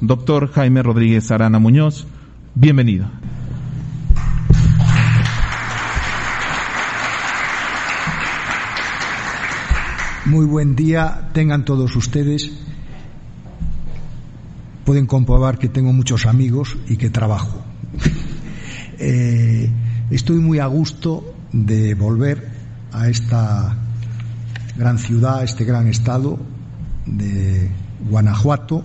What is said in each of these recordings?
Doctor Jaime Rodríguez Arana Muñoz, bienvenido. Muy buen día, tengan todos ustedes. Pueden comprobar que tengo muchos amigos y que trabajo. eh, estoy muy a gusto de volver a esta gran ciudad, a este gran estado de Guanajuato.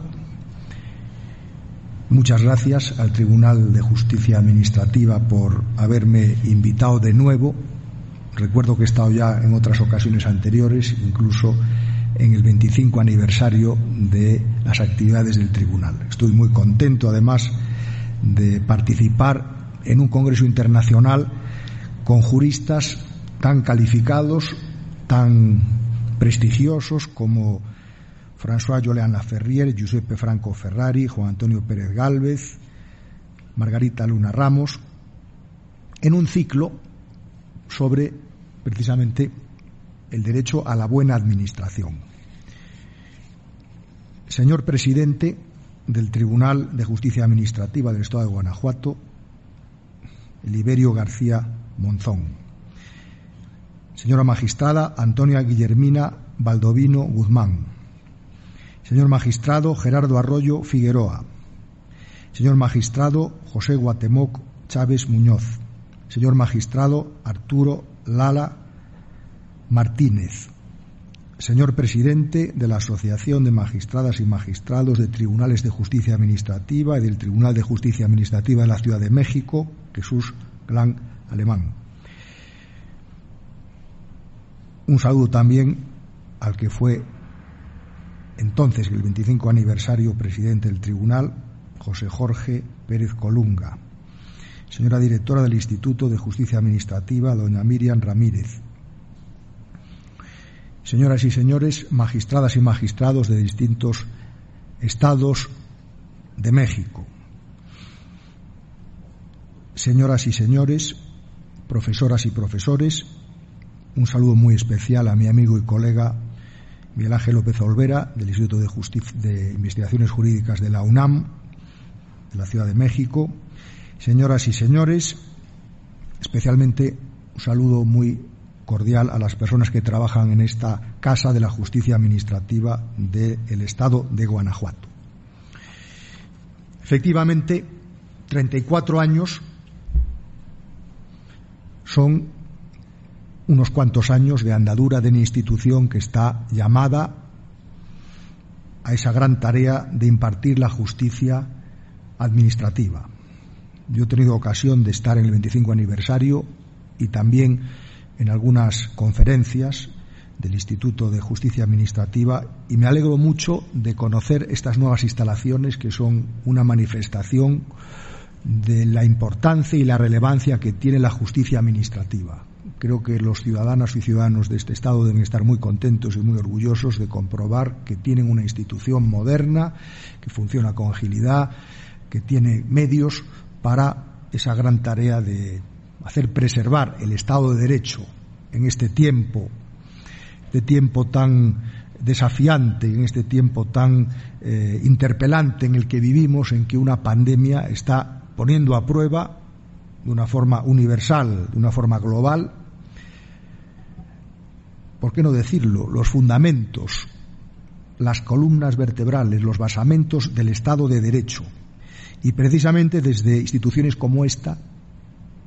Muchas gracias al Tribunal de Justicia Administrativa por haberme invitado de nuevo Recuerdo que he estado ya en otras ocasiones anteriores, incluso en el 25 aniversario de las actividades del tribunal. Estoy muy contento, además, de participar en un congreso internacional con juristas tan calificados, tan prestigiosos como François Jolean Laferrier, Giuseppe Franco Ferrari, Juan Antonio Pérez Gálvez, Margarita Luna Ramos, en un ciclo sobre precisamente el derecho a la buena administración. Señor presidente del Tribunal de Justicia Administrativa del Estado de Guanajuato, Liberio García Monzón. Señora magistrada Antonia Guillermina Baldovino Guzmán. Señor magistrado Gerardo Arroyo Figueroa. Señor magistrado José Guatemoc Chávez Muñoz señor magistrado Arturo Lala Martínez, señor presidente de la Asociación de Magistradas y Magistrados de Tribunales de Justicia Administrativa y del Tribunal de Justicia Administrativa de la Ciudad de México, Jesús Gran Alemán. Un saludo también al que fue entonces el 25 aniversario presidente del tribunal, José Jorge Pérez Colunga. Señora directora del Instituto de Justicia Administrativa, doña Miriam Ramírez, señoras y señores, magistradas y magistrados de distintos estados de México, señoras y señores, profesoras y profesores, un saludo muy especial a mi amigo y colega Miguel Ángel López Olvera, del Instituto de, de Investigaciones Jurídicas de la UNAM, de la Ciudad de México, Señoras y señores, especialmente un saludo muy cordial a las personas que trabajan en esta Casa de la Justicia Administrativa del Estado de Guanajuato. Efectivamente, 34 años son unos cuantos años de andadura de una institución que está llamada a esa gran tarea de impartir la justicia administrativa. Yo he tenido ocasión de estar en el 25 aniversario y también en algunas conferencias del Instituto de Justicia Administrativa y me alegro mucho de conocer estas nuevas instalaciones que son una manifestación de la importancia y la relevancia que tiene la justicia administrativa. Creo que los ciudadanos y ciudadanos de este Estado deben estar muy contentos y muy orgullosos de comprobar que tienen una institución moderna, que funciona con agilidad, que tiene medios para esa gran tarea de hacer preservar el Estado de Derecho en este tiempo, de tiempo tan desafiante, en este tiempo tan eh, interpelante en el que vivimos, en que una pandemia está poniendo a prueba de una forma universal, de una forma global, ¿por qué no decirlo?, los fundamentos, las columnas vertebrales, los basamentos del Estado de Derecho. Y precisamente desde instituciones como esta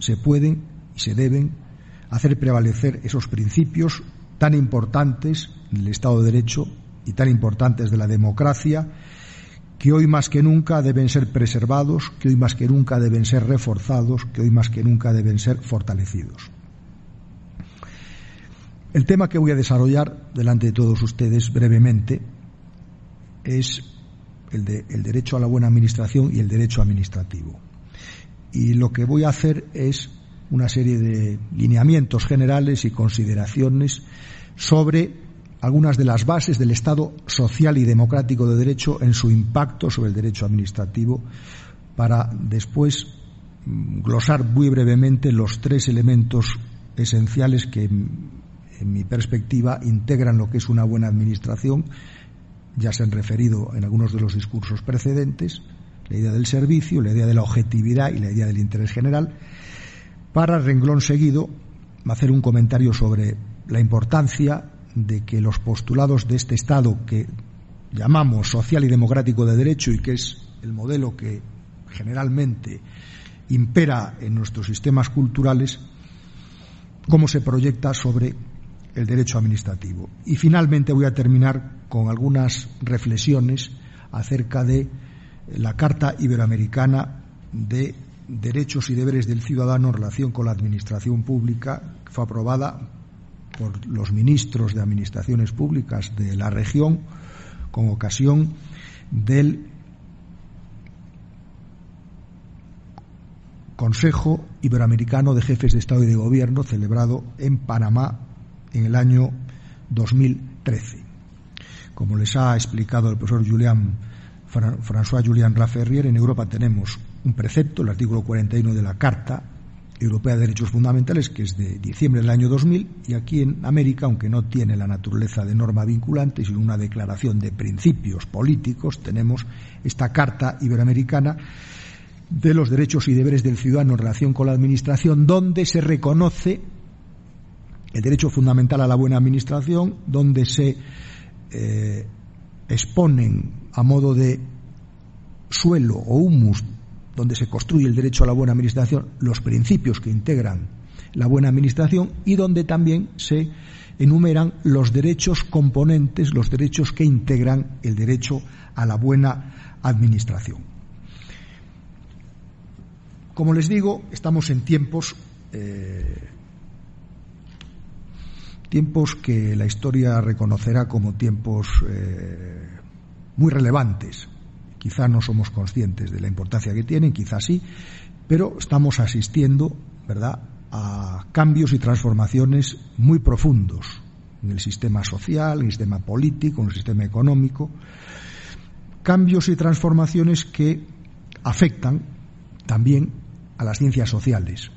se pueden y se deben hacer prevalecer esos principios tan importantes del Estado de Derecho y tan importantes de la democracia que hoy más que nunca deben ser preservados, que hoy más que nunca deben ser reforzados, que hoy más que nunca deben ser fortalecidos. El tema que voy a desarrollar delante de todos ustedes brevemente es el, de, el derecho a la buena administración y el derecho administrativo. Y lo que voy a hacer es una serie de lineamientos generales y consideraciones sobre algunas de las bases del Estado social y democrático de derecho en su impacto sobre el derecho administrativo para después mm, glosar muy brevemente los tres elementos esenciales que, en mi perspectiva, integran lo que es una buena administración. Ya se han referido en algunos de los discursos precedentes, la idea del servicio, la idea de la objetividad y la idea del interés general. Para renglón seguido, hacer un comentario sobre la importancia de que los postulados de este Estado que llamamos social y democrático de derecho y que es el modelo que generalmente impera en nuestros sistemas culturales, cómo se proyecta sobre el derecho administrativo. Y finalmente voy a terminar con algunas reflexiones acerca de la Carta Iberoamericana de Derechos y Deberes del Ciudadano en relación con la Administración Pública, que fue aprobada por los ministros de Administraciones Públicas de la región con ocasión del Consejo Iberoamericano de Jefes de Estado y de Gobierno celebrado en Panamá en el año 2013. Como les ha explicado el profesor Julián, François Julián Raferrier, en Europa tenemos un precepto, el artículo 41 de la Carta Europea de Derechos Fundamentales, que es de diciembre del año 2000, y aquí en América, aunque no tiene la naturaleza de norma vinculante, sino una declaración de principios políticos, tenemos esta Carta Iberoamericana de los derechos y deberes del ciudadano en relación con la Administración, donde se reconoce el derecho fundamental a la buena administración, donde se eh, exponen a modo de suelo o humus donde se construye el derecho a la buena administración, los principios que integran la buena administración y donde también se enumeran los derechos componentes, los derechos que integran el derecho a la buena administración. Como les digo, estamos en tiempos eh, tiempos que la historia reconocerá como tiempos eh, muy relevantes Quizá no somos conscientes de la importancia que tienen, quizá sí, pero estamos asistiendo, ¿verdad?, a cambios y transformaciones muy profundos en el sistema social, en el sistema político, en el sistema económico, cambios y transformaciones que afectan también a las ciencias sociales.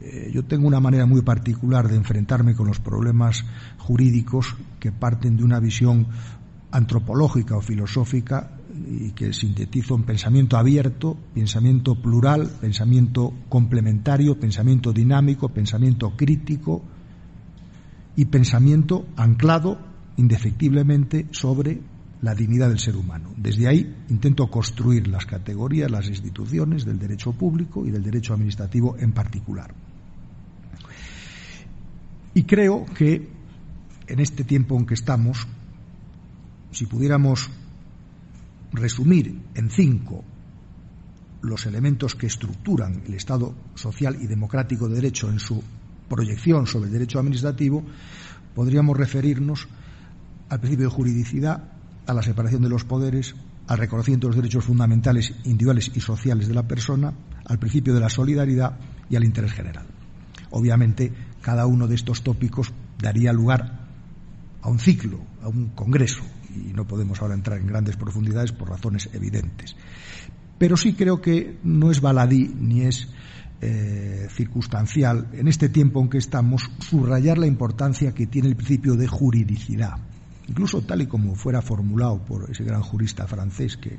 Eh, yo tengo una manera muy particular de enfrentarme con los problemas jurídicos que parten de una visión antropológica o filosófica y que sintetiza un pensamiento abierto, pensamiento plural, pensamiento complementario, pensamiento dinámico, pensamiento crítico y pensamiento anclado indefectiblemente sobre la dignidad del ser humano. Desde ahí intento construir las categorías, las instituciones del derecho público y del derecho administrativo en particular. Y creo que en este tiempo en que estamos, si pudiéramos resumir en cinco los elementos que estructuran el Estado social y democrático de derecho en su proyección sobre el derecho administrativo, podríamos referirnos al principio de juridicidad, a la separación de los poderes, al reconocimiento de los derechos fundamentales individuales y sociales de la persona, al principio de la solidaridad y al interés general. Obviamente, cada uno de estos tópicos daría lugar a un ciclo, a un congreso, y no podemos ahora entrar en grandes profundidades por razones evidentes. Pero sí creo que no es baladí ni es eh, circunstancial en este tiempo en que estamos subrayar la importancia que tiene el principio de juridicidad, incluso tal y como fuera formulado por ese gran jurista francés que,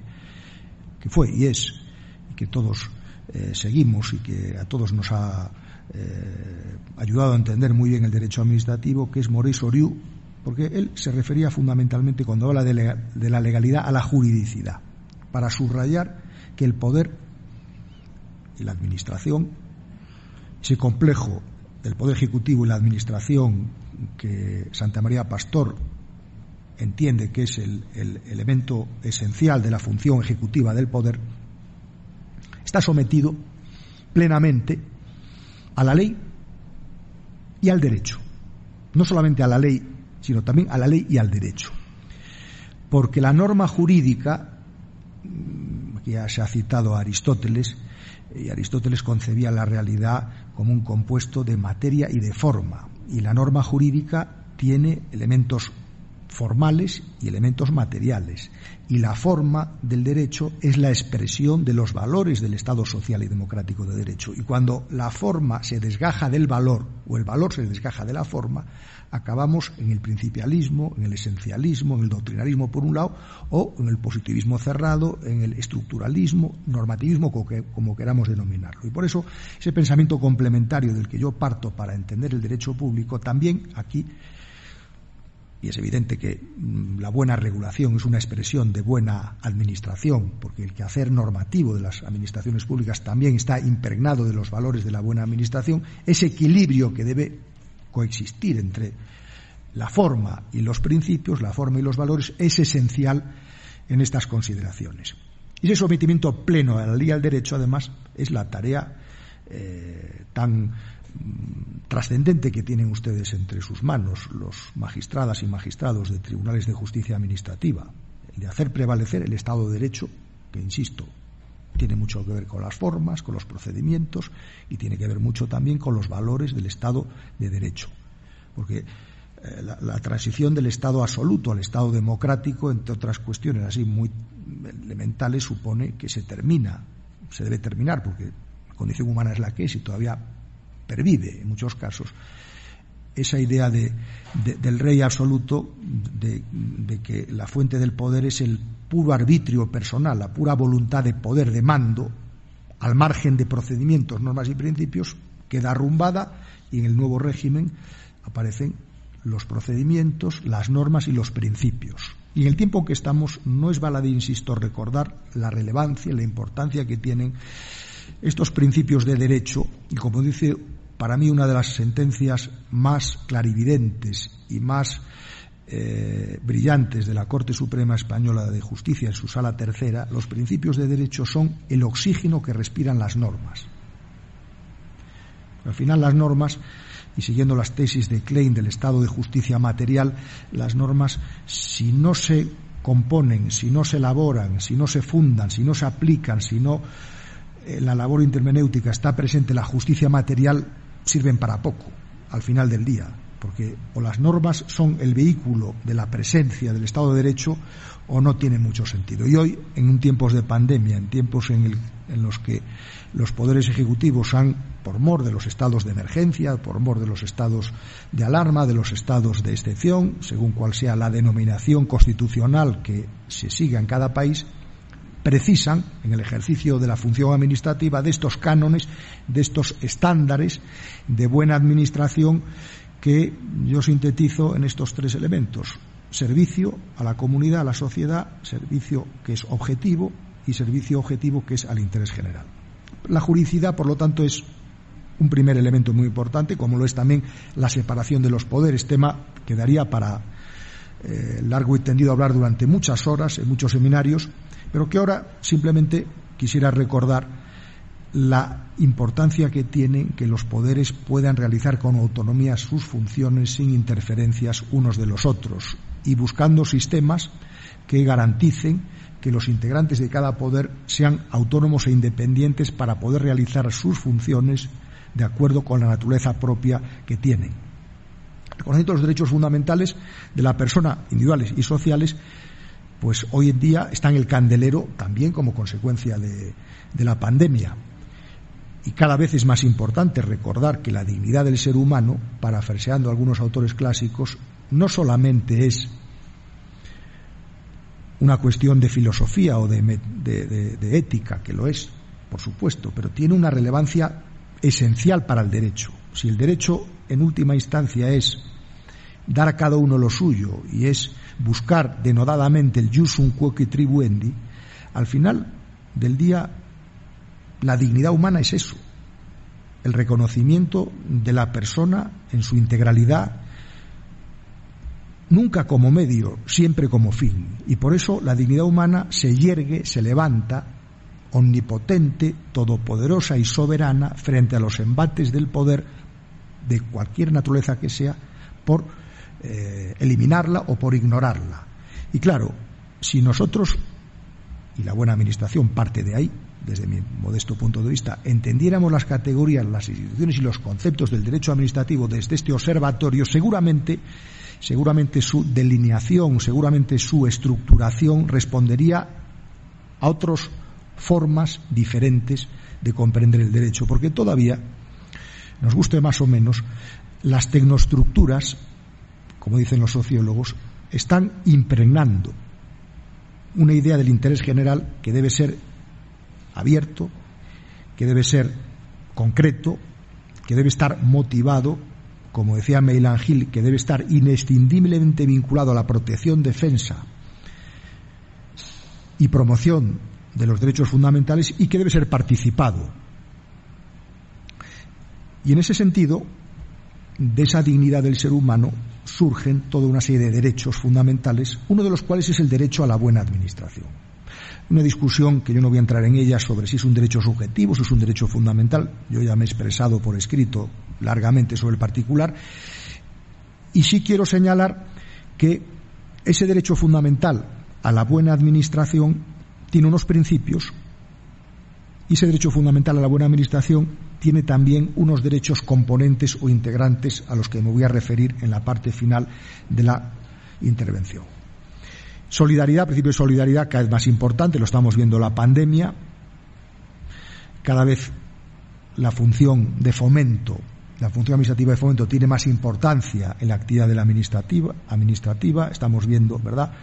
fue y es, y que todos eh, seguimos y que a todos nos ha eh, ayudado a entender muy bien el derecho administrativo, que es Maurice Oriu, porque él se refería fundamentalmente cuando habla de, la legalidad a la juridicidad, para subrayar que el poder y la administración, ese complejo del poder ejecutivo y la administración que Santa María Pastor entiende que es el, el elemento esencial de la función ejecutiva del poder, está sometido plenamente a la ley y al derecho. No solamente a la ley sino también a la ley y al derecho. Porque la norma jurídica mm, aquí ya se ha citado a Aristóteles, y Aristóteles concebía la realidad como un compuesto de materia y de forma, y la norma jurídica tiene elementos formales y elementos materiales. Y la forma del derecho es la expresión de los valores del Estado social y democrático de derecho. Y cuando la forma se desgaja del valor o el valor se desgaja de la forma, acabamos en el principialismo, en el esencialismo, en el doctrinarismo por un lado, o en el positivismo cerrado, en el estructuralismo, normativismo, como queramos denominarlo. Y por eso ese pensamiento complementario del que yo parto para entender el derecho público también aquí y es evidente que mm, la buena regulación es una expresión de buena administración, porque el quehacer normativo de las administraciones públicas también está impregnado de los valores de la buena administración, ese equilibrio que debe coexistir entre la forma y los principios, la forma y los valores, es esencial en estas consideraciones. Y ese sometimiento pleno a la ley al derecho, además, es la tarea eh, tan trascendente que tienen ustedes entre sus manos los magistradas y magistrados de tribunales de justicia administrativa, de hacer prevalecer el Estado de Derecho, que, insisto, tiene mucho que ver con las formas, con los procedimientos y tiene que ver mucho también con los valores del Estado de Derecho. Porque eh, la, la, transición del Estado absoluto al Estado democrático, entre otras cuestiones así muy elementales, supone que se termina, se debe terminar, porque la condición humana es la que es y todavía pervive en muchos casos esa idea de, del rey absoluto, de, que la fuente del poder es el puro arbitrio personal, la pura voluntad de poder, de mando, al margen de procedimientos, normas y principios, queda arrumbada y en el nuevo régimen aparecen los procedimientos, las normas y los principios. Y en el tiempo que estamos no es baladí, insisto, recordar la relevancia, la importancia que tienen estos principios de derecho y, como dice para mí una de las sentencias más clarividentes y más eh, brillantes de la Corte Suprema Española de Justicia en su sala tercera, los principios de derecho son el oxígeno que respiran las normas. Al final las normas, y siguiendo las tesis de Klein del estado de justicia material, las normas, si no se componen, si no se elaboran, si no se fundan, si no se aplican, si no en la labor intermenéutica está presente la justicia material, sirven para poco al final del día, porque o las normas son el vehículo de la presencia del Estado de Derecho o no tienen mucho sentido. Y hoy, en tiempos de pandemia, en tiempos en, en los que los poderes ejecutivos han, por mor de los estados de emergencia, por mor de los estados de alarma, de los estados de excepción, según cual sea la denominación constitucional que se siga en cada país, precisan, en el ejercicio de la función administrativa, de estos cánones, de estos estándares de buena administración que yo sintetizo en estos tres elementos. Servicio a la comunidad, a la sociedad, servicio que es objetivo y servicio objetivo que es al interés general. La juridicidad, por lo tanto, es un primer elemento muy importante, como lo es también la separación de los poderes, tema que daría para eh, largo y tendido hablar durante muchas horas en muchos seminarios, pero que ahora simplemente quisiera recordar la importancia que tiene que los poderes puedan realizar con autonomía sus funciones sin interferencias unos de los otros y buscando sistemas que garanticen que los integrantes de cada poder sean autónomos e independientes para poder realizar sus funciones de acuerdo con la naturaleza propia que tienen. Reconociendo los derechos fundamentales de la persona, individuales y sociales, pues hoy en día está en el candelero también como consecuencia de, la pandemia. Y cada vez es más importante recordar que la dignidad del ser humano, parafraseando algunos autores clásicos, no solamente es una cuestión de filosofía o de, de, ética, que lo es, por supuesto, pero tiene una relevancia esencial para el derecho. Si el derecho, en última instancia, es dar a cada uno lo suyo y es buscar denodadamente el un quoque tribuendi, al final del día la dignidad humana es eso, el reconocimiento de la persona en su integralidad, nunca como medio, siempre como fin. Y por eso la dignidad humana se yergue, se levanta, omnipotente, todopoderosa y soberana, frente a los embates del poder de cualquier naturaleza que sea, por eh, eliminarla o por ignorarla. Y claro, si nosotros y la buena administración parte de ahí, desde mi modesto punto de vista, entendiéramos las categorías, las instituciones y los conceptos del derecho administrativo desde este observatorio, seguramente, seguramente su delineación, seguramente su estructuración respondería a otras formas diferentes de comprender el derecho, porque todavía, nos guste más o menos, las tecnoestructuras, como dicen los sociólogos, están impregnando una idea del interés general que debe ser abierto, que debe ser concreto, que debe estar motivado, como decía Meilan Gil, que debe estar inescindiblemente vinculado a la protección, defensa y promoción de los derechos fundamentales y que debe ser participado. Y en ese sentido, de esa dignidad del ser humano surgen toda una serie de derechos fundamentales, uno de los cuales es el derecho a la buena administración. Una discusión que yo no voy a entrar en ella sobre si es un derecho subjetivo, si es un derecho fundamental. Yo ya me he expresado por escrito largamente sobre el particular. Y sí quiero señalar que ese derecho fundamental a la buena administración tiene unos principios y ese derecho fundamental a la buena administración tiene también unos derechos componentes o integrantes a los que me voy a referir en la parte final de la intervención. Solidaridad, principio de solidaridad cada vez más importante, lo estamos viendo la pandemia, cada vez la función de fomento, la función administrativa de fomento tiene más importancia en la actividad de la administrativa, administrativa. estamos viendo, ¿verdad?,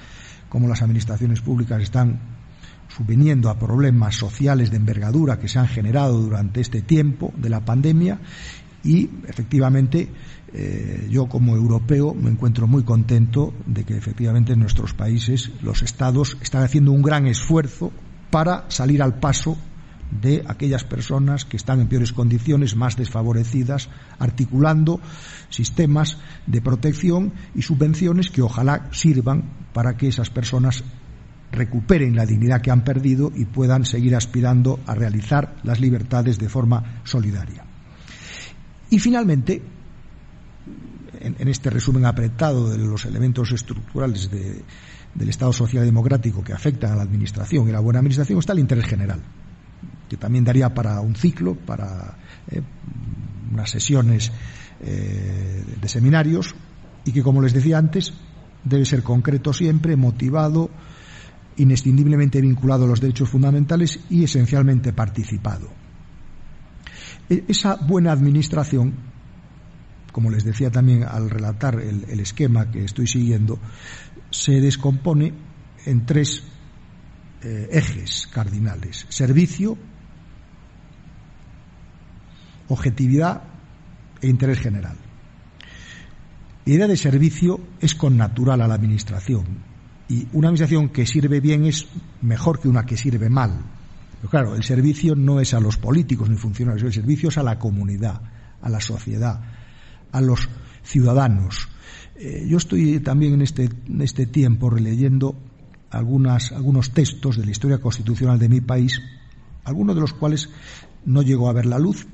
cómo las administraciones públicas están subviniendo a problemas sociales de envergadura que se han generado durante este tiempo de la pandemia y efectivamente eh, yo como europeo me encuentro muy contento de que efectivamente en nuestros países los estados están haciendo un gran esfuerzo para salir al paso de aquellas personas que están en peores condiciones, más desfavorecidas, articulando sistemas de protección y subvenciones que ojalá sirvan para que esas personas recuperen la dignidad que han perdido y puedan seguir aspirando a realizar las libertades de forma solidaria. Y finalmente, en, este resumen apretado de los elementos estructurales del Estado social democrático que afectan a la Administración y la buena Administración, está el interés general, que también daría para un ciclo, para eh, unas sesiones eh, de seminarios, y que, como les decía antes, debe ser concreto siempre, motivado, inescindiblemente vinculado a los derechos fundamentales y esencialmente participado. E, esa buena administración, como les decía también al relatar el, esquema que estoy siguiendo, se descompone en tres eh, ejes cardinales. Servicio, objetividad e interés general. La idea de servicio es connatural a la Administración y una Administración que sirve bien es mejor que una que sirve mal. Pero claro, el servicio no es a los políticos ni funcionarios, el servicio es a la comunidad, a la sociedad, a los ciudadanos. Eh, yo estoy también en este, en este tiempo releyendo algunas, algunos textos de la historia constitucional de mi país, algunos de los cuales no llegó a ver la luz,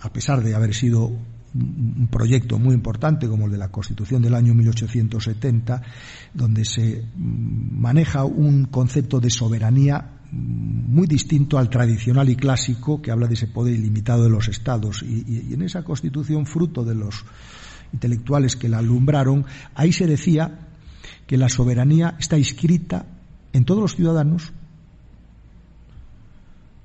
a pesar de haber sido un proyecto muy importante como el de la Constitución del año 1870, donde se mm, maneja un concepto de soberanía mm, muy distinto al tradicional y clásico que habla de ese poder ilimitado de los estados. Y, en esa Constitución, fruto de los intelectuales que la alumbraron, ahí se decía que la soberanía está inscrita en todos los ciudadanos,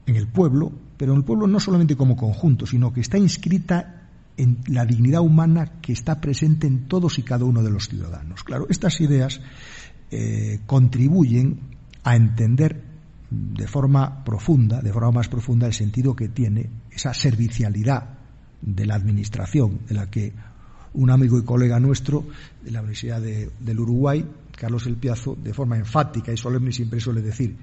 en el pueblo, pero en el pueblo no solamente como conjunto, sino que está inscrita en la dignidad humana que está presente en todos y cada uno de los ciudadanos. Claro, estas ideas eh, contribuyen a entender de forma profunda, de forma más profunda, el sentido que tiene esa servicialidad de la administración, de la que un amigo y colega nuestro de la Universidad del Uruguay, Carlos El Piazo, de forma enfática y solemne siempre suele decir,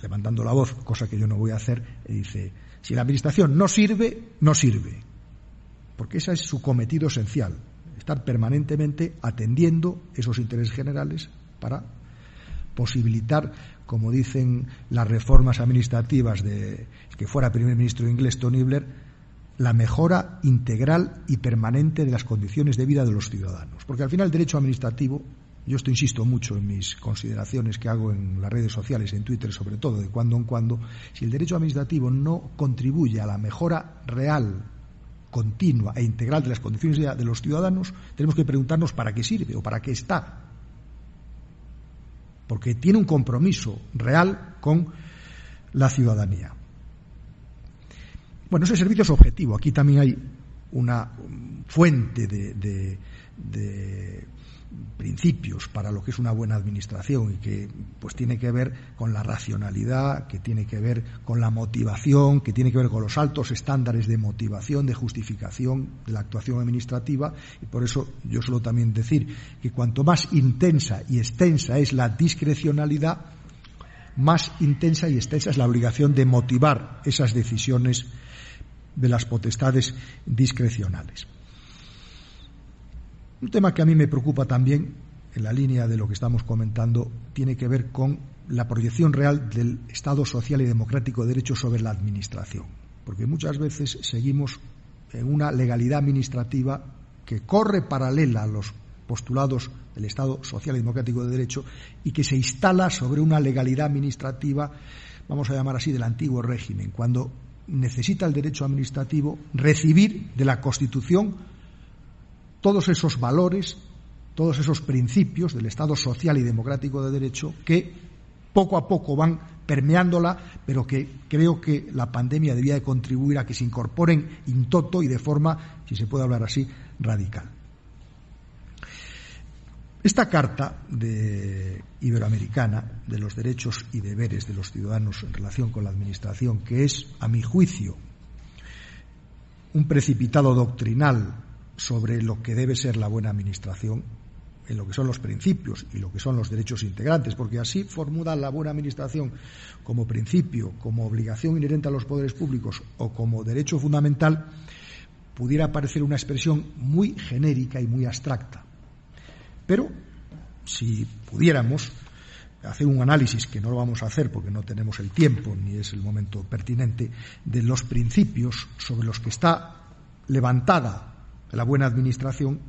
levantando la voz, cosa que yo no voy a hacer, dice, si la administración no sirve, no sirve porque ese es su cometido esencial, estar permanentemente atendiendo esos intereses generales para posibilitar, como dicen las reformas administrativas de que fuera primer ministro inglés Tony Blair, la mejora integral y permanente de las condiciones de vida de los ciudadanos. Porque al final el derecho administrativo yo esto insisto mucho en mis consideraciones que hago en las redes sociales, en Twitter sobre todo, de cuando en cuando, si el derecho administrativo no contribuye a la mejora real, continua e integral de las condiciones de los ciudadanos, tenemos que preguntarnos para qué sirve o para qué está. Porque tiene un compromiso real con la ciudadanía. Bueno, ese servicio es objetivo. Aquí también hay una fuente de, principios para lo que es una buena administración y que pues tiene que ver con la racionalidad, que tiene que ver con la motivación, que tiene que ver con los altos estándares de motivación, de justificación de la actuación administrativa y por eso yo suelo también decir que cuanto más intensa y extensa es la discrecionalidad, más intensa y extensa es la obligación de motivar esas decisiones de las potestades discrecionales. Un tema que a mí me preocupa también, en la línea de lo que estamos comentando, tiene que ver con la proyección real del Estado social y democrático de derecho sobre la Administración. Porque muchas veces seguimos en una legalidad administrativa que corre paralela a los postulados del Estado social y democrático de derecho y que se instala sobre una legalidad administrativa, vamos a llamar así, del antiguo régimen, cuando necesita el derecho administrativo recibir de la Constitución todos esos valores, todos esos principios del Estado social y democrático de derecho que poco a poco van permeándola, pero que creo que la pandemia debía de contribuir a que se incorporen in toto y de forma, si se puede hablar así, radical. Esta carta de iberoamericana de los derechos y deberes de los ciudadanos en relación con la Administración, que es, a mi juicio, un precipitado doctrinal sobre lo que debe ser la buena Administración, en lo que son los principios y lo que son los derechos integrantes, porque así formula la buena Administración como principio, como obligación inherente a los poderes públicos o como derecho fundamental, pudiera parecer una expresión muy genérica y muy abstracta. Pero si pudiéramos hacer un análisis, que no lo vamos a hacer porque no tenemos el tiempo ni es el momento pertinente, de los principios sobre los que está levantada la buena administración,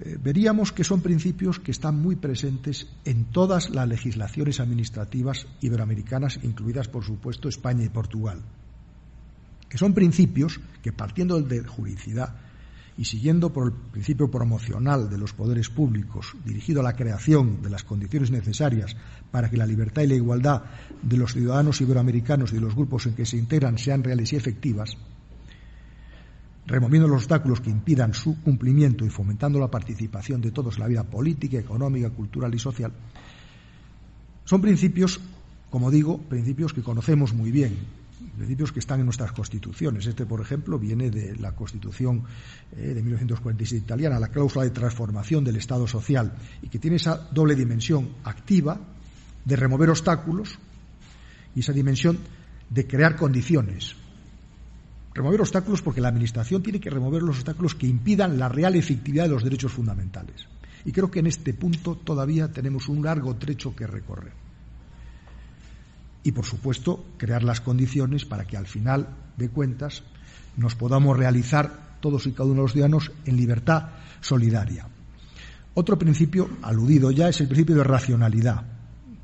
eh, veríamos que son principios que están muy presentes en todas las legislaciones administrativas iberoamericanas, incluidas, por supuesto, España y Portugal. Que son principios que, partiendo de juridicidad, y siguiendo por el principio promocional de los poderes públicos, dirigido a la creación de las condiciones necesarias para que la libertad y la igualdad de los ciudadanos iberoamericanos y de los grupos en que se integran sean reales y efectivas, removiendo los obstáculos que impidan su cumplimiento y fomentando la participación de todos en la vida política, económica, cultural y social, son principios, como digo, principios que conocemos muy bien, principios que están en nuestras constituciones. Este, por ejemplo, viene de la Constitución eh, de 1946 italiana, la cláusula de transformación del Estado social, y que tiene esa doble dimensión activa de remover obstáculos y esa dimensión de crear condiciones. Remover obstáculos porque la Administración tiene que remover los obstáculos que impidan la real efectividad de los derechos fundamentales. Y creo que en este punto todavía tenemos un largo trecho que recorrer y, por supuesto, crear las condiciones para que al final de cuentas nos podamos realizar todos y cada uno de los ciudadanos en libertad solidaria. Otro principio aludido ya es el principio de racionalidad,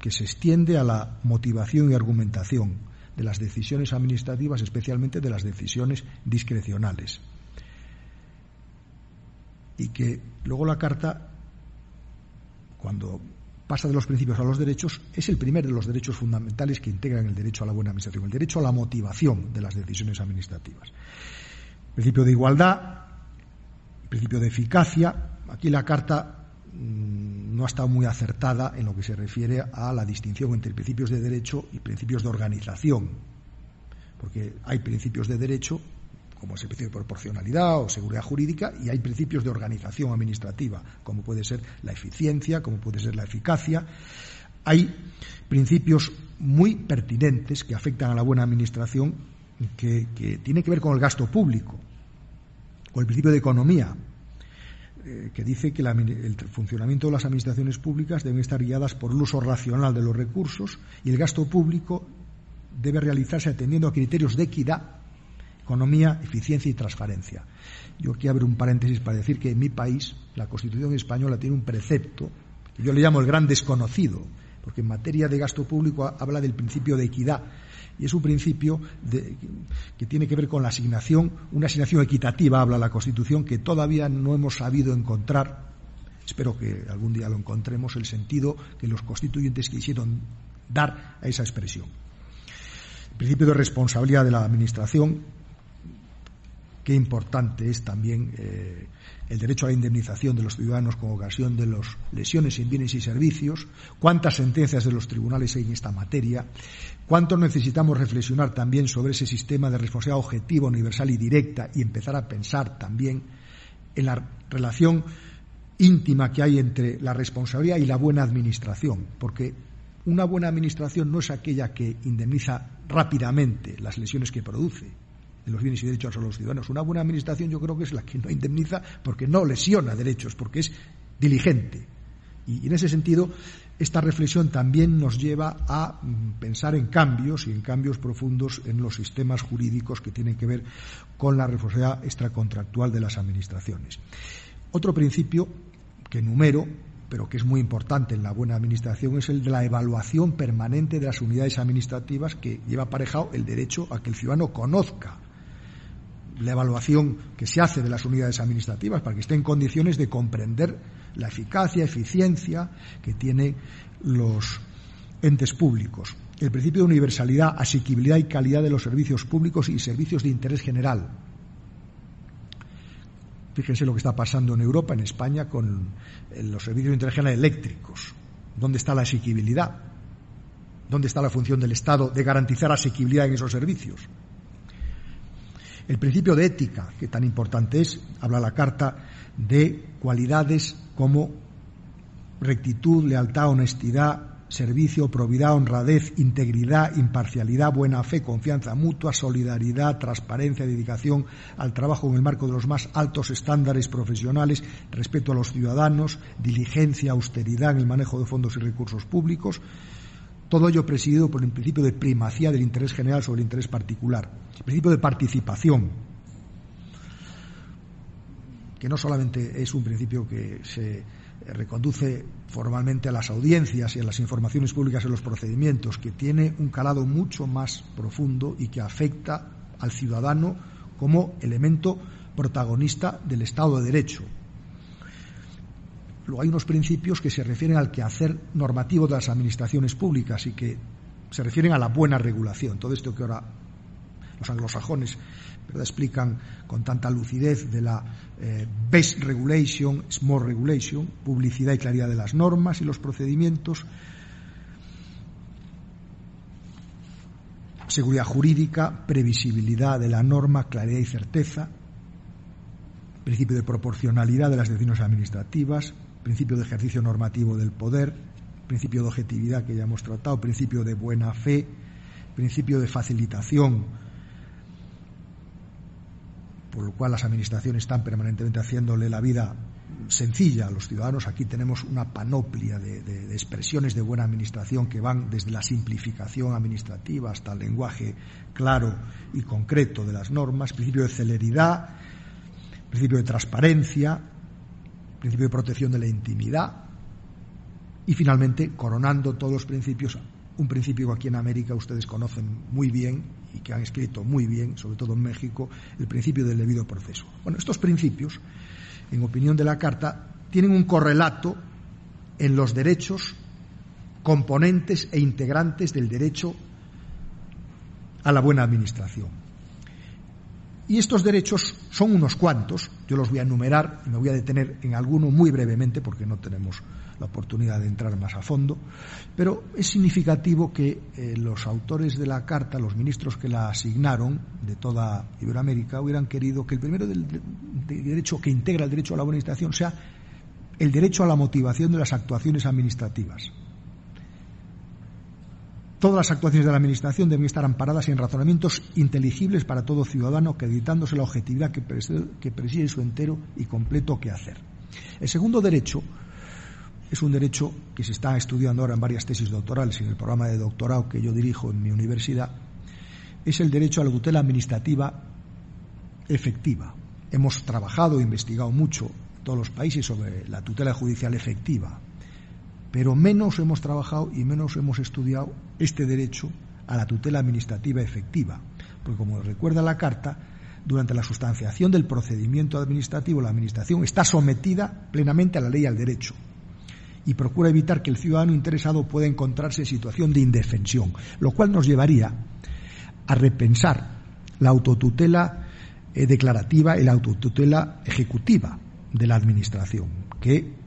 que se extiende a la motivación y argumentación de las decisiones administrativas, especialmente de las decisiones discrecionales. Y que luego la Carta, cuando pasa de los principios a los derechos, es el primer de los derechos fundamentales que integran el derecho a la buena administración, el derecho a la motivación de las decisiones administrativas. Principio de igualdad, principio de eficacia. Aquí la Carta mm, no ha estado muy acertada en lo que se refiere a la distinción entre principios de derecho y principios de organización, porque hay principios de derecho como es el principio de proporcionalidad o seguridad jurídica, y hay principios de organización administrativa, como puede ser la eficiencia, como puede ser la eficacia. Hay principios muy pertinentes que afectan a la buena administración que, que tienen que ver con el gasto público, o el principio de economía, eh, que dice que el funcionamiento de las administraciones públicas deben estar guiadas por el uso racional de los recursos y el gasto público debe realizarse atendiendo a criterios de equidad economía, eficiencia y transparencia. Yo aquí abro un paréntesis para decir que en mi país la Constitución española tiene un precepto que yo le llamo el gran desconocido, porque en materia de gasto público habla del principio de equidad. Y es un principio que tiene que ver con la asignación, una asignación equitativa, habla la Constitución, que todavía no hemos sabido encontrar, espero que algún día lo encontremos, el sentido que los constituyentes quisieron dar a esa expresión. El principio de responsabilidad de la Administración, qué importante es también eh, el derecho a la indemnización de los ciudadanos con ocasión de las lesiones en bienes y servicios, cuántas sentencias de los tribunales hay en esta materia, cuánto necesitamos reflexionar también sobre ese sistema de responsabilidad objetiva, universal y directa y empezar a pensar también en la relación íntima que hay entre la responsabilidad y la buena administración, porque una buena administración no es aquella que indemniza rápidamente las lesiones que produce, de los bienes y derechos a los ciudadanos. Una buena administración yo creo que es la que no indemniza porque no lesiona derechos, porque es diligente. Y en ese sentido, esta reflexión también nos lleva a mm, pensar en cambios y en cambios profundos en los sistemas jurídicos que tienen que ver con la responsabilidad extracontractual de las administraciones. Otro principio que enumero, pero que es muy importante en la buena administración, es el de la evaluación permanente de las unidades administrativas que lleva aparejado el derecho a que el ciudadano conozca la evaluación que se hace de las unidades administrativas para que estén en condiciones de comprender la eficacia, eficiencia que tienen los entes públicos. El principio de universalidad, asequibilidad y calidad de los servicios públicos y servicios de interés general. Fíjense lo que está pasando en Europa, en España, con los servicios de interés general eléctricos. ¿Dónde está la asequibilidad? ¿Dónde está la función del Estado de garantizar asequibilidad en esos servicios? El principio de ética, que tan importante es, habla la Carta de cualidades como rectitud, lealtad, honestidad, servicio, probidad, honradez, integridad, imparcialidad, buena fe, confianza mutua, solidaridad, transparencia, dedicación al trabajo en el marco de los más altos estándares profesionales, respeto a los ciudadanos, diligencia, austeridad en el manejo de fondos y recursos públicos, todo ello presidido por el principio de primacía del interés general sobre el interés particular, el principio de participación, que no solamente es un principio que se reconduce formalmente a las audiencias y a las informaciones públicas en los procedimientos, que tiene un calado mucho más profundo y que afecta al ciudadano como elemento protagonista del Estado de Derecho, Luego hay unos principios que se refieren al quehacer normativo de las administraciones públicas y que se refieren a la buena regulación. Todo esto que ahora los anglosajones explican con tanta lucidez de la eh, best regulation, small regulation, publicidad y claridad de las normas y los procedimientos, seguridad jurídica, previsibilidad de la norma, claridad y certeza, principio de proporcionalidad de las decisiones administrativas, principio de ejercicio normativo del poder, principio de objetividad que ya hemos tratado, principio de buena fe, principio de facilitación, por lo cual las administraciones están permanentemente haciéndole la vida sencilla a los ciudadanos. Aquí tenemos una panoplia de, expresiones de buena administración que van desde la simplificación administrativa hasta el lenguaje claro y concreto de las normas, principio de celeridad, principio de transparencia, principio de protección de la intimidad y finalmente, coronando todos los principios, un principio que aquí en América ustedes conocen muy bien y que han escrito muy bien, sobre todo en México, el principio del debido proceso. Bueno, estos principios, en opinión de la Carta, tienen un correlato en los derechos componentes e integrantes del derecho a la buena administración. Y estos derechos son unos cuantos, yo los voy a enumerar y me voy a detener en alguno muy brevemente porque no tenemos la oportunidad de entrar más a fondo, pero es significativo que eh, los autores de la carta, los ministros que la asignaron de toda Iberoamérica, hubieran querido que el primero del, derecho que integra el derecho a la buena administración sea el derecho a la motivación de las actuaciones administrativas. Todas las actuaciones de la Administración deben estar amparadas en razonamientos inteligibles para todo ciudadano, acreditándose la objetividad que preside, su entero y completo quehacer. El segundo derecho es un derecho que se está estudiando ahora en varias tesis doctorales en el programa de doctorado que yo dirijo en mi universidad, es el derecho a la tutela administrativa efectiva. Hemos trabajado e investigado mucho en todos los países sobre la tutela judicial efectiva, pero menos hemos trabajado y menos hemos estudiado este derecho a la tutela administrativa efectiva. Porque, como recuerda la Carta, durante la sustanciación del procedimiento administrativo, la Administración está sometida plenamente a la ley y al derecho y procura evitar que el ciudadano interesado pueda encontrarse en situación de indefensión, lo cual nos llevaría a repensar la autotutela eh, declarativa y la autotutela ejecutiva de la Administración, que,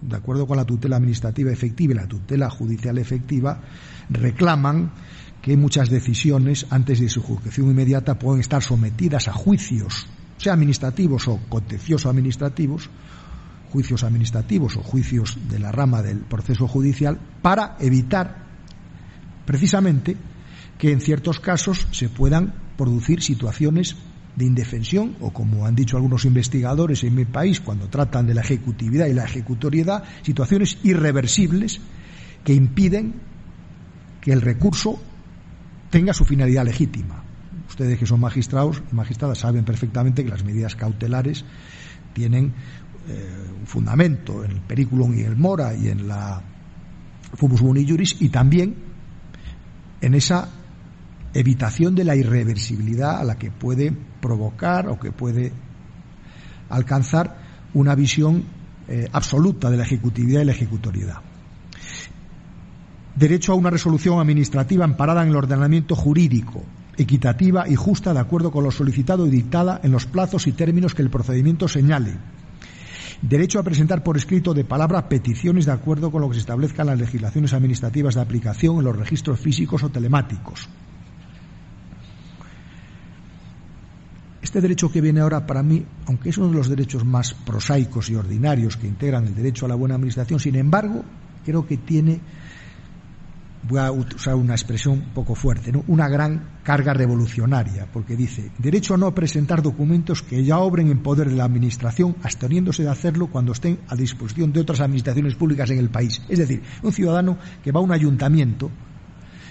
de acuerdo con la tutela administrativa efectiva y la tutela judicial efectiva, reclaman que muchas decisiones, antes de su ejecución inmediata, pueden estar sometidas a juicios, sea administrativos o contenciosos administrativos, juicios administrativos o juicios de la rama del proceso judicial, para evitar precisamente que en ciertos casos se puedan producir situaciones de indefensión o, como han dicho algunos investigadores en mi país cuando tratan de la ejecutividad y la ejecutoriedad, situaciones irreversibles que impiden que el recurso tenga su finalidad legítima. Ustedes que son magistrados y magistradas saben perfectamente que las medidas cautelares tienen eh, un fundamento en el Periculum y el Mora y en la Fubus Boni Juris y también en esa evitación de la irreversibilidad a la que puede provocar o que puede alcanzar una visión eh, absoluta de la ejecutividad y la ejecutoriedad. Derecho a una resolución administrativa amparada en el ordenamiento jurídico, equitativa y justa de acuerdo con lo solicitado y dictada en los plazos y términos que el procedimiento señale. Derecho a presentar por escrito de palabra peticiones de acuerdo con lo que se establezca en las legislaciones administrativas de aplicación en los registros físicos o telemáticos. Este derecho que viene ahora para mí, aunque es uno de los derechos más prosaicos y ordinarios que integran el derecho a la buena administración, sin embargo, creo que tiene voy a usar una expresión un poco fuerte, ¿no? una gran carga revolucionaria, porque dice, derecho a no presentar documentos que ya obren en poder de la Administración, absteniéndose de hacerlo cuando estén a disposición de otras administraciones públicas en el país. Es decir, un ciudadano que va a un ayuntamiento,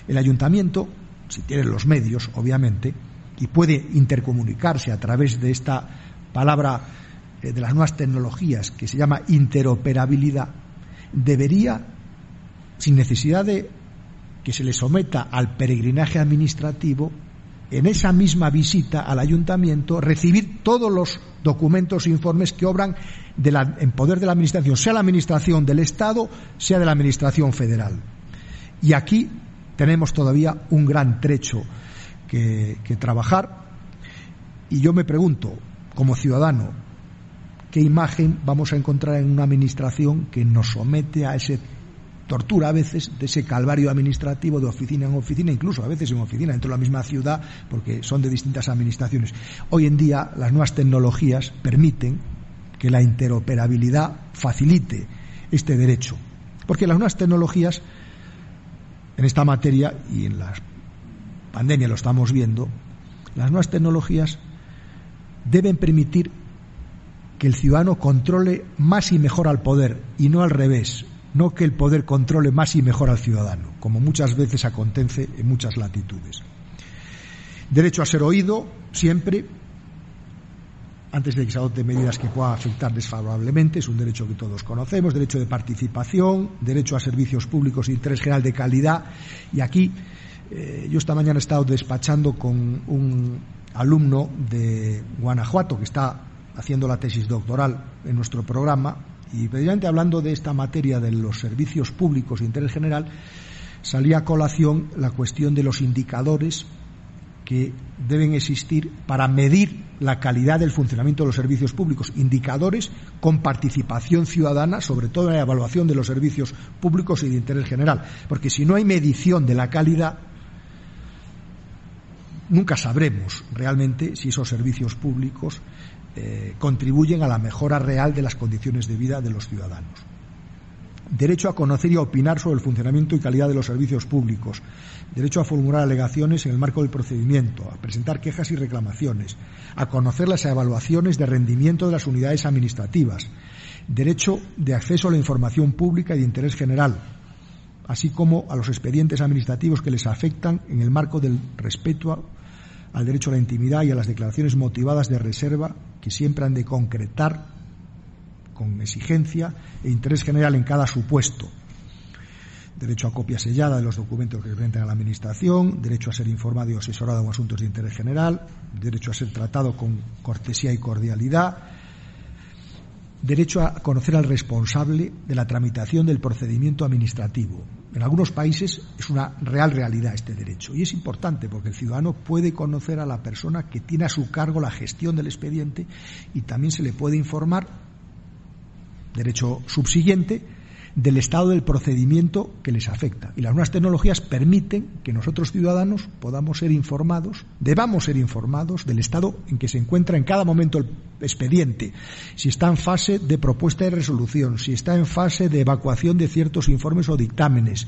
el ayuntamiento, si tiene los medios, obviamente, y puede intercomunicarse a través de esta palabra eh, de las nuevas tecnologías que se llama interoperabilidad, debería, sin necesidad de que se le someta al peregrinaje administrativo, en esa misma visita al ayuntamiento, recibir todos los documentos e informes que obran en poder de la Administración, sea la Administración del Estado, sea de la Administración federal. Y aquí tenemos todavía un gran trecho que, que trabajar. Y yo me pregunto, como ciudadano, ¿qué imagen vamos a encontrar en una Administración que nos somete a ese tortura a veces de ese calvario administrativo de oficina en oficina, incluso a veces en oficina dentro de la misma ciudad, porque son de distintas administraciones. Hoy en día las nuevas tecnologías permiten que la interoperabilidad facilite este derecho, porque las nuevas tecnologías en esta materia y en la pandemia lo estamos viendo, las nuevas tecnologías deben permitir que el ciudadano controle más y mejor al poder y no al revés, no que el poder controle más y mejor al ciudadano, como muchas veces acontece en muchas latitudes. Derecho a ser oído siempre, antes de que se adopten medidas que puedan afectar desfavorablemente, es un derecho que todos conocemos, derecho de participación, derecho a servicios públicos de interés general de calidad. Y aquí, eh, yo esta mañana he estado despachando con un alumno de Guanajuato que está haciendo la tesis doctoral en nuestro programa, y precisamente hablando de esta materia de los servicios públicos de interés general, salía a colación la cuestión de los indicadores que deben existir para medir la calidad del funcionamiento de los servicios públicos, indicadores con participación ciudadana, sobre todo en la evaluación de los servicios públicos y de interés general, porque si no hay medición de la calidad, nunca sabremos realmente si esos servicios públicos eh, contribuyen a la mejora real de las condiciones de vida de los ciudadanos. Derecho a conocer y a opinar sobre el funcionamiento y calidad de los servicios públicos. Derecho a formular alegaciones en el marco del procedimiento, a presentar quejas y reclamaciones, a conocer las evaluaciones de rendimiento de las unidades administrativas. Derecho de acceso a la información pública y de interés general, así como a los expedientes administrativos que les afectan en el marco del respeto al derecho a la intimidad y a las declaraciones motivadas de reserva que siempre han de concretar con exigencia e interés general en cada supuesto. derecho a copia sellada de los documentos que presentan a la Administración, derecho a ser informado y asesorado en asuntos de interés general, derecho a ser tratado con cortesía y cordialidad, derecho a conocer al responsable de la tramitación del procedimiento administrativo. En algunos países es una real realidad este derecho. Y es importante porque el ciudadano puede conocer a la persona que tiene a su cargo la gestión del expediente y también se le puede informar, derecho subsiguiente, del estado del procedimiento que les afecta. Y las nuevas tecnologías permiten que nosotros ciudadanos podamos ser informados, debamos ser informados del estado en que se encuentra en cada momento el expediente, si está en fase de propuesta de resolución, si está en fase de evacuación de ciertos informes o dictámenes,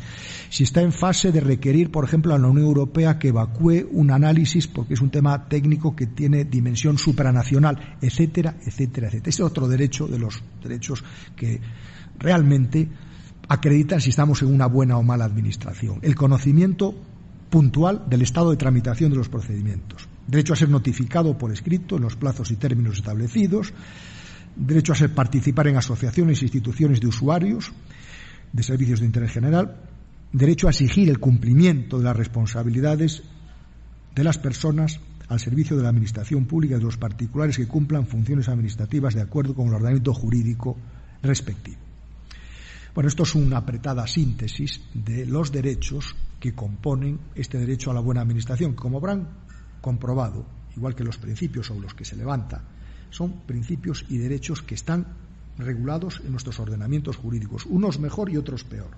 si está en fase de requerir, por ejemplo, a la Unión Europea que evacúe un análisis porque es un tema técnico que tiene dimensión supranacional, etcétera, etcétera, etcétera. Ese es otro derecho de los derechos que realmente acreditan si estamos en una buena o mala administración. El conocimiento puntual del estado de tramitación de los procedimientos. Derecho a ser notificado por escrito en los plazos y términos establecidos. Derecho a ser participar en asociaciones e instituciones de usuarios de servicios de interés general. Derecho a exigir el cumplimiento de las responsabilidades de las personas al servicio de la Administración Pública y de los particulares que cumplan funciones administrativas de acuerdo con el ordenamiento jurídico respectivo. Bueno, esto es una apretada síntesis de los derechos que componen este derecho a la buena administración. Como habrán comprobado, igual que los principios sobre los que se levanta, son principios y derechos que están regulados en nuestros ordenamientos jurídicos, unos mejor y otros peor.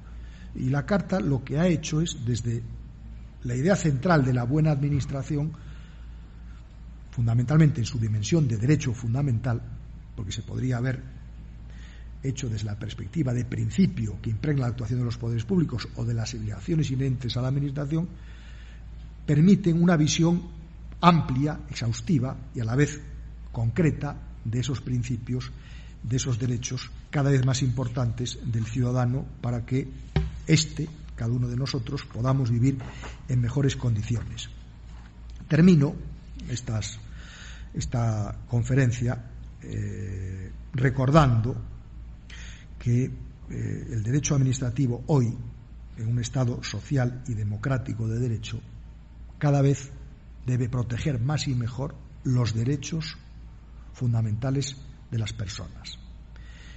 Y la Carta lo que ha hecho es, desde la idea central de la buena administración, fundamentalmente en su dimensión de derecho fundamental, porque se podría haber hecho desde la perspectiva de principio que impregna la actuación de los poderes públicos o de las obligaciones inherentes a la Administración, permiten una visión amplia, exhaustiva y a la vez concreta de esos principios, de esos derechos cada vez más importantes del ciudadano para que éste, cada uno de nosotros, podamos vivir en mejores condiciones. Termino esta conferencia eh, recordando que eh, el derecho administrativo hoy, en un Estado social y democrático de derecho, cada vez debe proteger más y mejor los derechos fundamentales de las personas.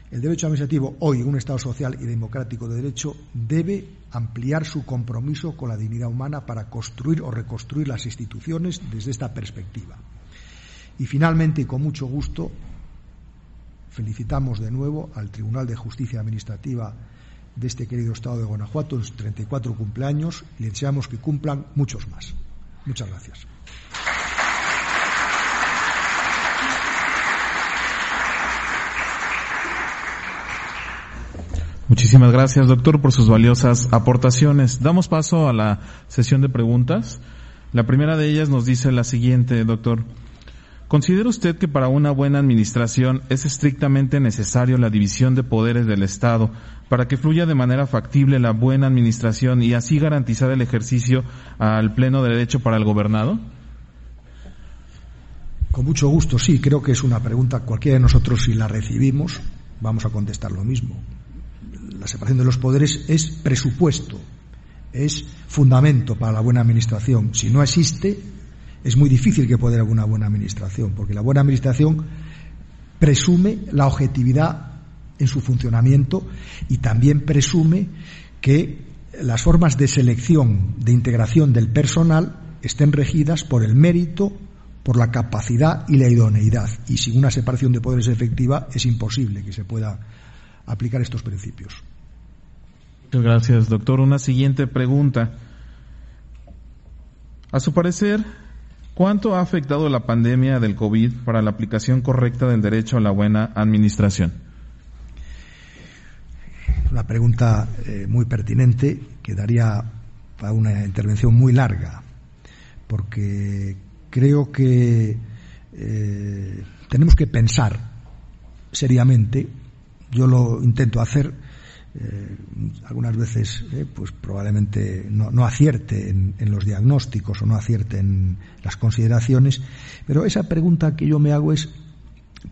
El derecho administrativo hoy, en un Estado social y democrático de derecho, debe ampliar su compromiso con la dignidad humana para construir o reconstruir las instituciones desde esta perspectiva. Y finalmente, y con mucho gusto, Felicitamos de nuevo al Tribunal de Justicia Administrativa de este querido Estado de Guanajuato en sus 34 cumpleaños y le deseamos que cumplan muchos más. Muchas gracias. Muchísimas gracias, doctor, por sus valiosas aportaciones. Damos paso a la sesión de preguntas. La primera de ellas nos dice la siguiente, doctor. ¿Considera usted que para una buena administración es estrictamente necesario la división de poderes del Estado para que fluya de manera factible la buena administración y así garantizar el ejercicio al pleno derecho para el gobernado? Con mucho gusto, sí. Creo que es una pregunta cualquiera de nosotros, si la recibimos, vamos a contestar lo mismo. La separación de los poderes es presupuesto, es fundamento para la buena administración. Si no existe, es muy difícil que pueda haber una buena administración, porque la buena administración presume la objetividad en su funcionamiento y también presume que las formas de selección, de integración del personal estén regidas por el mérito, por la capacidad y la idoneidad. Y sin una separación de poderes efectiva es imposible que se pueda aplicar estos principios. Muchas gracias, doctor. Una siguiente pregunta. A su parecer, ¿Cuánto ha afectado la pandemia del COVID para la aplicación correcta del derecho a la buena administración? Una pregunta eh, muy pertinente que daría para una intervención muy larga, porque creo que eh, tenemos que pensar seriamente, yo lo intento hacer, eh, algunas veces eh, pues probablemente no, acierte en, los diagnósticos o no acierte en las consideraciones, pero esa pregunta que yo me hago es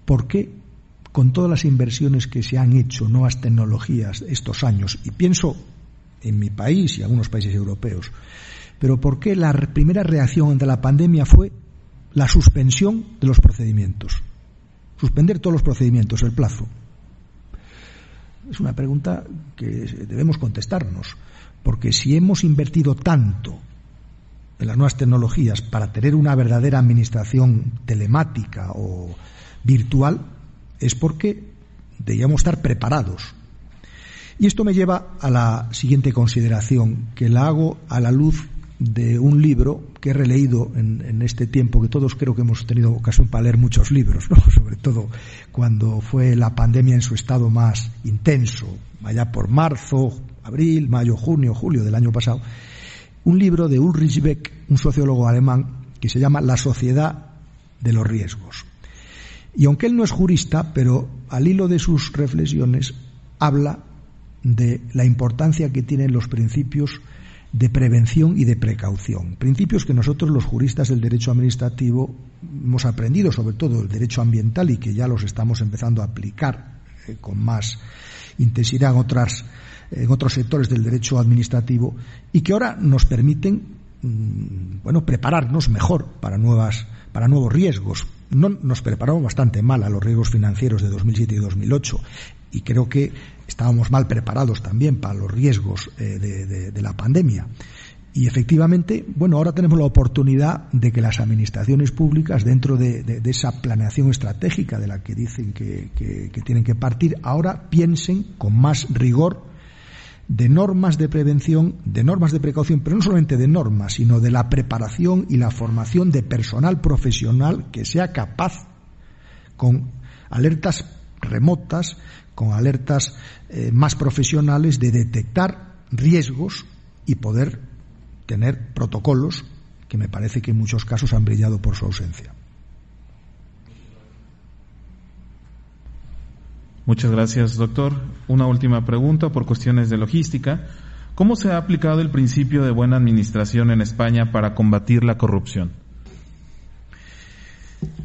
¿por qué con todas las inversiones que se han hecho, nuevas tecnologías estos años, y pienso en mi país y en algunos países europeos. Pero ¿por qué la primera reacción ante la pandemia fue la suspensión de los procedimientos? Suspender todos los procedimientos, el plazo. Es una pregunta que debemos contestarnos, porque si hemos invertido tanto en las nuevas tecnologías para tener una verdadera administración telemática o virtual, es porque debíamos estar preparados. Y esto me lleva a la siguiente consideración, que la hago a la luz de un libro que he releído en, este tiempo, que todos creo que hemos tenido ocasión para leer muchos libros, sobre todo cuando fue la pandemia en su estado más intenso, allá por marzo, abril, mayo, junio, julio del año pasado, un libro de Ulrich Beck, un sociólogo alemán, que se llama La sociedad de los riesgos. Y aunque él no es jurista, pero al hilo de sus reflexiones habla de la importancia que tienen los principios de prevención y de precaución. Principios que nosotros los juristas del derecho administrativo hemos aprendido, sobre todo el derecho ambiental, y que ya los estamos empezando a aplicar eh, con más intensidad en, otras, en otros sectores del derecho administrativo, y que ahora nos permiten mm, bueno, prepararnos mejor para, nuevas, para nuevos riesgos. No, nos preparamos bastante mal a los riesgos financieros de 2007 y 2008 y creo que estábamos mal preparados también para los riesgos eh, de, la pandemia. Y efectivamente, bueno, ahora tenemos la oportunidad de que las administraciones públicas, dentro de, esa planeación estratégica de la que dicen que, tienen que partir, ahora piensen con más rigor de normas de prevención, de normas de precaución, pero no solamente de normas, sino de la preparación y la formación de personal profesional que sea capaz, con alertas remotas, con alertas eh, más profesionales de detectar riesgos y poder tener protocolos que me parece que en muchos casos han brillado por su ausencia. Muchas gracias, doctor. Una última pregunta por cuestiones de logística. ¿Cómo se ha aplicado el principio de buena administración en España para combatir la corrupción?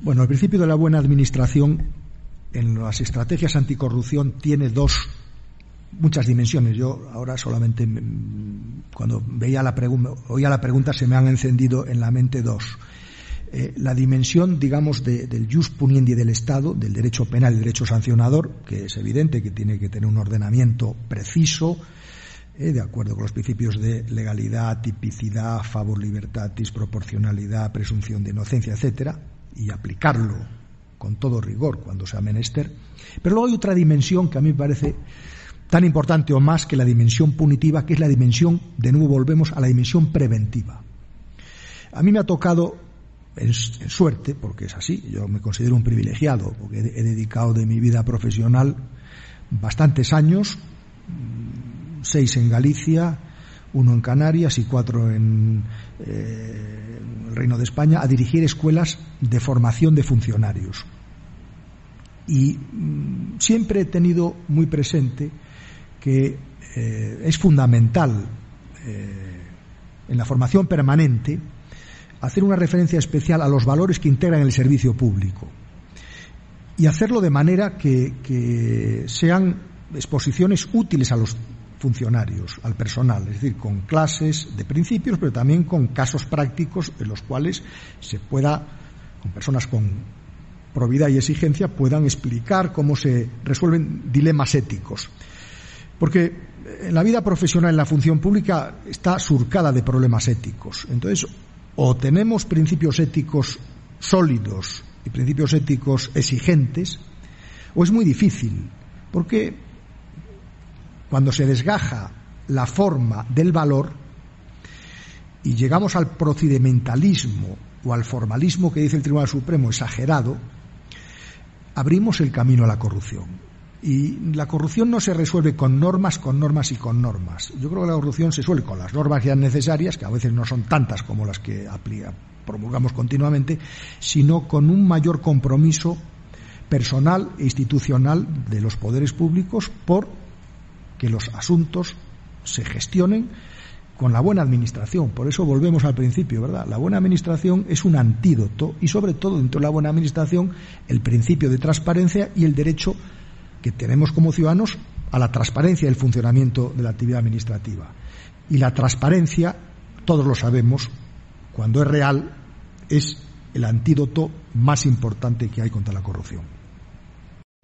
Bueno, el principio de la buena administración en las estrategias anticorrupción tiene dos muchas dimensiones. Yo ahora solamente cuando veía la pregunta, oía la pregunta se me han encendido en la mente dos. Eh, la dimensión, digamos, del jus puniendi del Estado, del derecho penal y derecho sancionador, que es evidente que tiene que tener un ordenamiento preciso, eh, de acuerdo con los principios de legalidad, tipicidad, favor libertatis, proporcionalidad, presunción de inocencia, etcétera, y aplicarlo con todo rigor cuando sea menester. Pero luego hay otra dimensión que a mí me parece tan importante o más que la dimensión punitiva, que es la dimensión, de nuevo volvemos a la dimensión preventiva. A mí me ha tocado, en, suerte, porque es así, yo me considero un privilegiado, porque he, dedicado de mi vida profesional bastantes años, seis en Galicia, uno en Canarias y cuatro en, eh, el Reino de España, a dirigir escuelas de formación de funcionarios. Y mm, siempre he tenido muy presente que eh, es fundamental eh, en la formación permanente hacer una referencia especial a los valores que integran el servicio público y hacerlo de manera que sean exposiciones útiles a los funcionarios, al personal, es decir, con clases de principios, pero también con casos prácticos en los cuales se pueda, con personas con probidad y exigencia, puedan explicar cómo se resuelven dilemas éticos. Porque en la vida profesional, en la función pública, está surcada de problemas éticos. Entonces, o tenemos principios éticos sólidos y principios éticos exigentes, o es muy difícil, porque cuando se desgaja la forma del valor y llegamos al procedimentalismo o al formalismo que dice el Tribunal Supremo exagerado, abrimos el camino a la corrupción. Y la corrupción no se resuelve con normas, con normas y con normas. Yo creo que la corrupción se suele con las normas ya necesarias, que a veces no son tantas como las que promulgamos continuamente, sino con un mayor compromiso personal e institucional de los poderes públicos por que los asuntos se gestionen con la buena administración. Por eso volvemos al principio, ¿verdad? La buena administración es un antídoto y sobre todo dentro de la buena administración el principio de transparencia y el derecho que tenemos como ciudadanos a la transparencia del funcionamiento de la actividad administrativa. Y la transparencia, todos lo sabemos, cuando es real, es el antídoto más importante que hay contra la corrupción.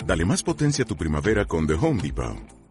Dale más potencia a tu primavera con The Home Depot.